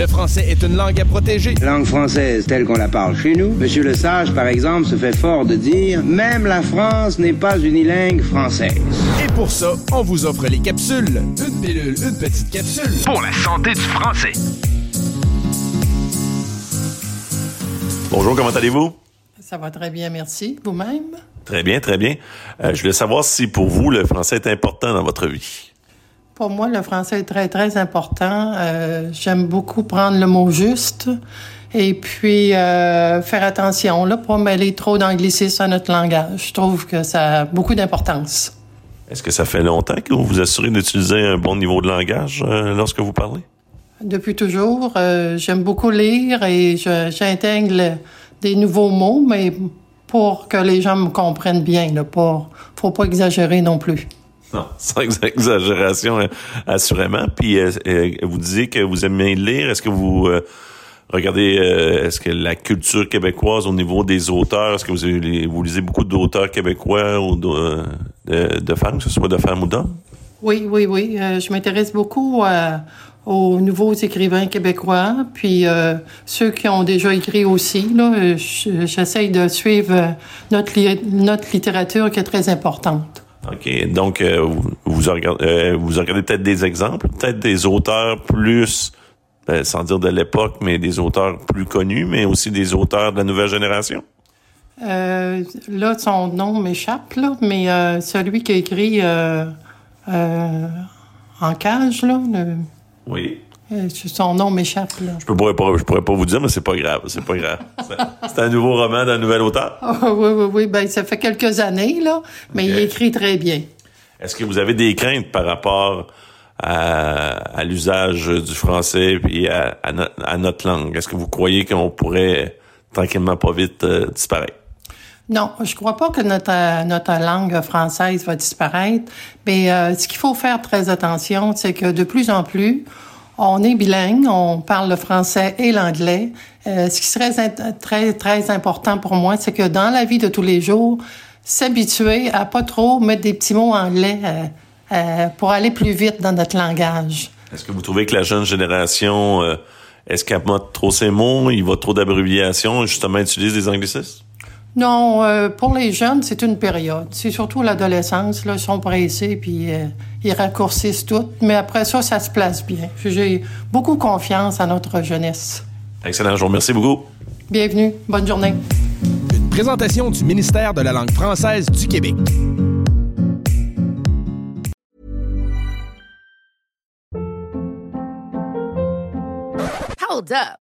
Le français est une langue à protéger. Langue française telle qu'on la parle chez nous. Monsieur Le Sage, par exemple, se fait fort de dire même la France n'est pas unilingue française. Et pour ça, on vous offre les capsules. Une pilule, une petite capsule. Pour la santé du français. Bonjour, comment allez-vous? Ça va très bien, merci. Vous-même? Très bien, très bien. Euh, je voulais savoir si pour vous, le français est important dans votre vie. Pour moi, le français est très, très important. Euh, J'aime beaucoup prendre le mot juste et puis euh, faire attention, là, pas mêler trop d'anglicisme à notre langage. Je trouve que ça a beaucoup d'importance. Est-ce que ça fait longtemps que vous vous assurez d'utiliser un bon niveau de langage euh, lorsque vous parlez? Depuis toujours, j'aime beaucoup lire et j'intègre des nouveaux mots, mais pour que les gens me comprennent bien. Là, pas, faut pas exagérer non plus. Non, sans ex- exagération, euh, assurément. Puis euh, euh, vous disiez que vous aimez lire. Est-ce que vous euh, regardez, euh, est-ce que la culture québécoise au niveau des auteurs, est-ce que vous, lisez beaucoup d'auteurs québécois ou de, de, femmes, que ce soit de femmes ou d'hommes? Oui, oui, oui. Euh, je m'intéresse beaucoup euh, aux nouveaux écrivains québécois, puis euh, ceux qui ont déjà écrit aussi. Là, euh, je- j'essaye de suivre euh, notre, notre littérature qui est très importante. OK. Donc, euh, vous, vous regardez, euh, vous regardez peut-être des exemples, peut-être des auteurs plus, euh, sans dire de l'époque, mais des auteurs plus connus, mais aussi des auteurs de la nouvelle génération? Euh, là, son nom m'échappe, là, mais euh, celui qui a écrit en cage, là, son nom m'échappe. Là. Je pourrais pas, je pourrais pas vous dire, mais c'est pas grave. C'est pas grave. C'est- un nouveau roman d'un nouvel auteur. Ah, oui, oui, oui. Ben, ça fait quelques années, là, mais il écrit très bien. Est-ce que vous avez des craintes par rapport à, à l'usage du français puis à, à no- à notre langue? Est-ce que vous croyez qu'on pourrait tranquillement pas vite euh, disparaître? Non, je crois pas que notre, euh, notre langue française va disparaître, mais euh, ce qu'il faut faire très attention, c'est que de plus en plus, on est bilingue, on parle le français et l'anglais. Euh, ce qui serait très, très important pour moi, c'est que dans la vie de tous les jours, s'habituer à pas trop mettre des petits mots anglais euh, euh, pour aller plus vite dans notre langage. Est-ce que vous trouvez que la jeune génération euh, escamote trop ses mots, il va trop d'abréviations, justement utilise des anglicismes? Non, euh, pour les jeunes, c'est une période. C'est surtout l'adolescence. Là, ils sont pressés puis euh, ils raccourcissent tout. Mais après ça, ça se place bien. J'ai beaucoup confiance à notre jeunesse. Excellent, je vous remercie beaucoup. Bienvenue. Bonne journée. Une présentation du ministère de la langue française du Québec. Hold up.